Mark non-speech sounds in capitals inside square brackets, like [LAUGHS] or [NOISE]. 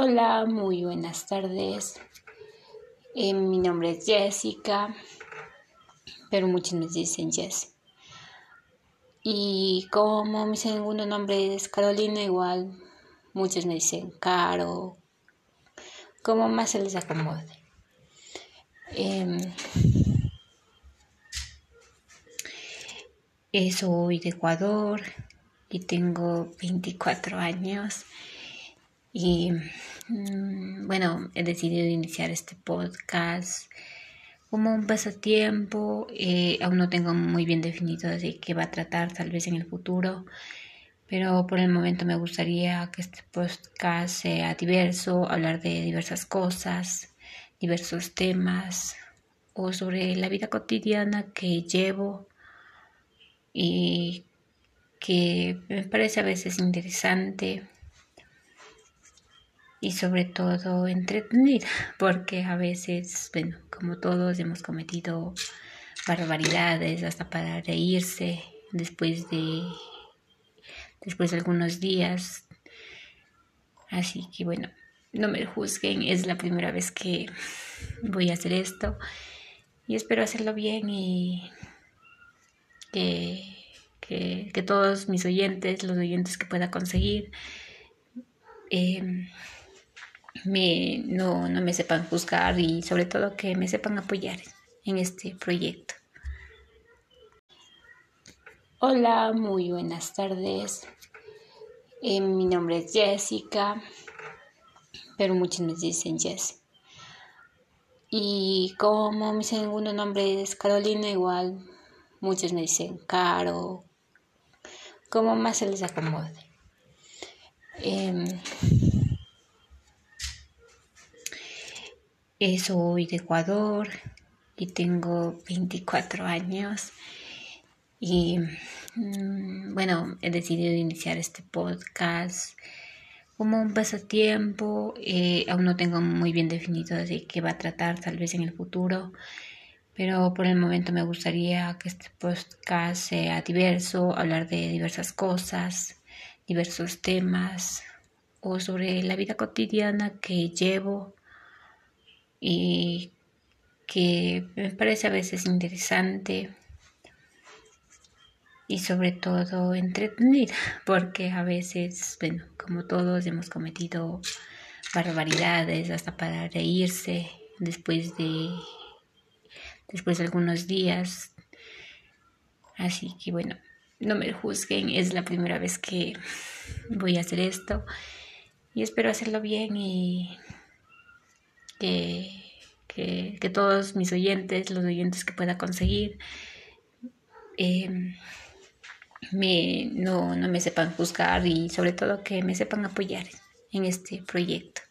Hola, muy buenas tardes. Eh, mi nombre es Jessica, pero muchos me dicen Jess. Y como mi segundo nombre es Carolina, igual muchos me dicen Caro, como más se les acomode. Eh, soy de Ecuador y tengo 24 años. Y mm, bueno, he decidido iniciar este podcast como un pasatiempo. Eh, aún no tengo muy bien definido de qué va a tratar tal vez en el futuro, pero por el momento me gustaría que este podcast sea diverso, hablar de diversas cosas, diversos temas o sobre la vida cotidiana que llevo y que me parece a veces interesante y sobre todo entretenida, porque a veces, bueno, como todos hemos cometido barbaridades hasta para reírse después de después de algunos días. Así que bueno, no me juzguen, es la primera vez que voy a hacer esto y espero hacerlo bien y que, que, todos mis oyentes, los oyentes que pueda conseguir, eh, me, no, no me sepan juzgar y sobre todo que me sepan apoyar en este proyecto. Hola, muy buenas tardes. Eh, mi nombre es Jessica, pero muchos me dicen Jess. Y como mi segundo nombre es Carolina, igual muchos me dicen Caro, como más se les acomode. Soy de Ecuador y tengo 24 años y mm, bueno, he decidido iniciar este podcast como un pasatiempo. Eh, aún no tengo muy bien definido de qué va a tratar tal vez en el futuro, pero por el momento me gustaría que este podcast sea diverso, hablar de diversas cosas, diversos temas o sobre la vida cotidiana que llevo y que me parece a veces interesante y sobre todo entretenida, [LAUGHS] porque a veces, bueno, como todos hemos cometido barbaridades hasta para reírse después de después de algunos días. Así que bueno, no me juzguen, es la primera vez que voy a hacer esto y espero hacerlo bien y que, que, todos mis oyentes, los oyentes que pueda conseguir, em, me, no, no me sepan juzgar y sobre todo que me sepan apoyar en este proyecto.